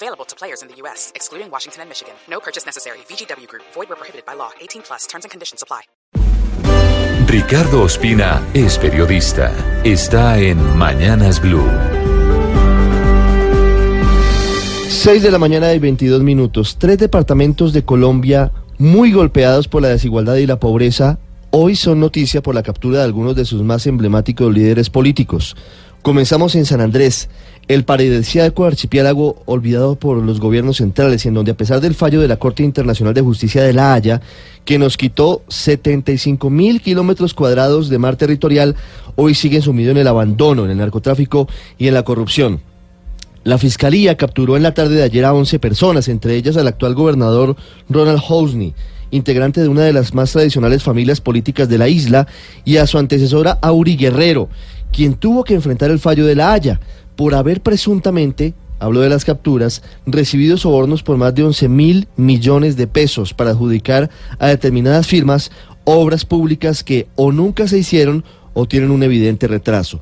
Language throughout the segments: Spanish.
Available to players in the U.S., excluding Washington and Michigan. No purchase necessary. VGW Group. Void where prohibited by law. 18 plus. Terms and conditions apply. Ricardo Ospina es periodista. Está en Mañanas Blue. 6 de la mañana y 22 minutos. Tres departamentos de Colombia muy golpeados por la desigualdad y la pobreza hoy son noticia por la captura de algunos de sus más emblemáticos líderes políticos. Comenzamos en San Andrés, el paradisíaco archipiélago olvidado por los gobiernos centrales, en donde a pesar del fallo de la Corte Internacional de Justicia de La Haya, que nos quitó 75 mil kilómetros cuadrados de mar territorial, hoy siguen sumidos en el abandono, en el narcotráfico y en la corrupción. La fiscalía capturó en la tarde de ayer a 11 personas, entre ellas al actual gobernador Ronald Housney, integrante de una de las más tradicionales familias políticas de la isla, y a su antecesora Auri Guerrero, quien tuvo que enfrentar el fallo de la Haya por haber presuntamente, hablo de las capturas, recibido sobornos por más de 11 mil millones de pesos para adjudicar a determinadas firmas obras públicas que o nunca se hicieron o tienen un evidente retraso.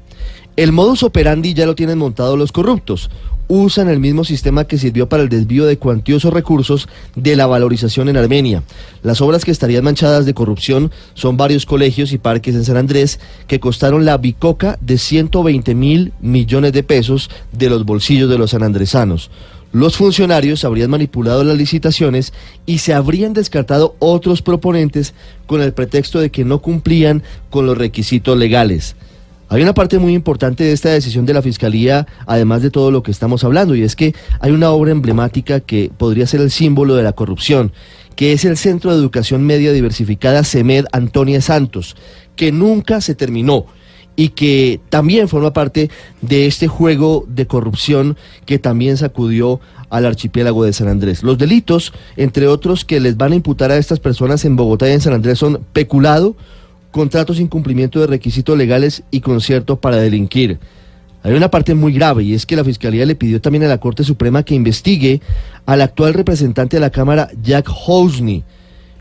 El modus operandi ya lo tienen montado los corruptos. Usan el mismo sistema que sirvió para el desvío de cuantiosos recursos de la valorización en Armenia. Las obras que estarían manchadas de corrupción son varios colegios y parques en San Andrés que costaron la bicoca de 120 mil millones de pesos de los bolsillos de los sanandresanos. Los funcionarios habrían manipulado las licitaciones y se habrían descartado otros proponentes con el pretexto de que no cumplían con los requisitos legales. Hay una parte muy importante de esta decisión de la Fiscalía, además de todo lo que estamos hablando, y es que hay una obra emblemática que podría ser el símbolo de la corrupción, que es el Centro de Educación Media Diversificada CEMED Antonia Santos, que nunca se terminó y que también forma parte de este juego de corrupción que también sacudió al archipiélago de San Andrés. Los delitos, entre otros, que les van a imputar a estas personas en Bogotá y en San Andrés son peculado, contratos sin cumplimiento de requisitos legales y concierto para delinquir. Hay una parte muy grave y es que la Fiscalía le pidió también a la Corte Suprema que investigue al actual representante de la Cámara, Jack Housney,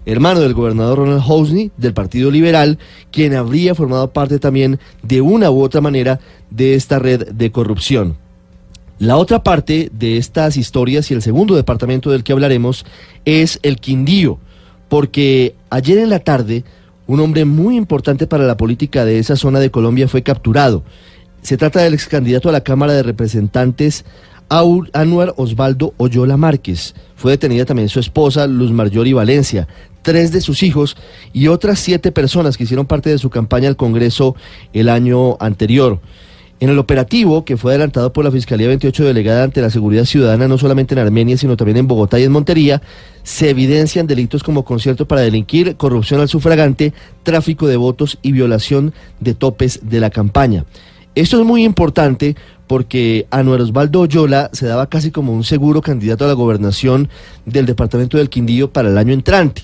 hermano del gobernador Ronald Housney del Partido Liberal, quien habría formado parte también de una u otra manera de esta red de corrupción. La otra parte de estas historias y el segundo departamento del que hablaremos es el Quindío, porque ayer en la tarde un hombre muy importante para la política de esa zona de Colombia fue capturado. Se trata del ex candidato a la Cámara de Representantes Anuar Osvaldo Oyola Márquez. Fue detenida también su esposa, Luz Marjorie Valencia, tres de sus hijos y otras siete personas que hicieron parte de su campaña al Congreso el año anterior. En el operativo, que fue adelantado por la Fiscalía 28 delegada ante la seguridad ciudadana, no solamente en Armenia, sino también en Bogotá y en Montería, se evidencian delitos como concierto para delinquir, corrupción al sufragante, tráfico de votos y violación de topes de la campaña. Esto es muy importante porque Anuel Osvaldo Oyola se daba casi como un seguro candidato a la gobernación del departamento del Quindío para el año entrante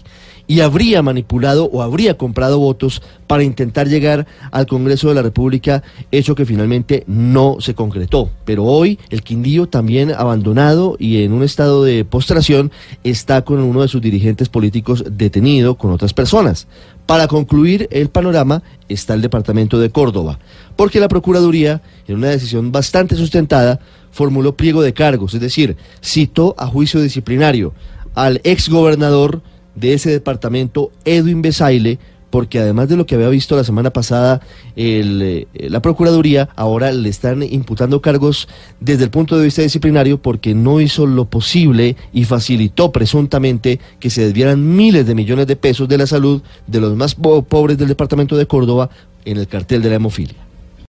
y habría manipulado o habría comprado votos para intentar llegar al Congreso de la República, hecho que finalmente no se concretó. Pero hoy el Quindío, también abandonado y en un estado de postración, está con uno de sus dirigentes políticos detenido con otras personas. Para concluir el panorama está el departamento de Córdoba, porque la Procuraduría, en una decisión bastante sustentada, formuló pliego de cargos, es decir, citó a juicio disciplinario al exgobernador de ese departamento, Edwin Besaile, porque además de lo que había visto la semana pasada eh, la Procuraduría, ahora le están imputando cargos desde el punto de vista disciplinario porque no hizo lo posible y facilitó presuntamente que se desvieran miles de millones de pesos de la salud de los más pobres del departamento de Córdoba en el cartel de la hemofilia.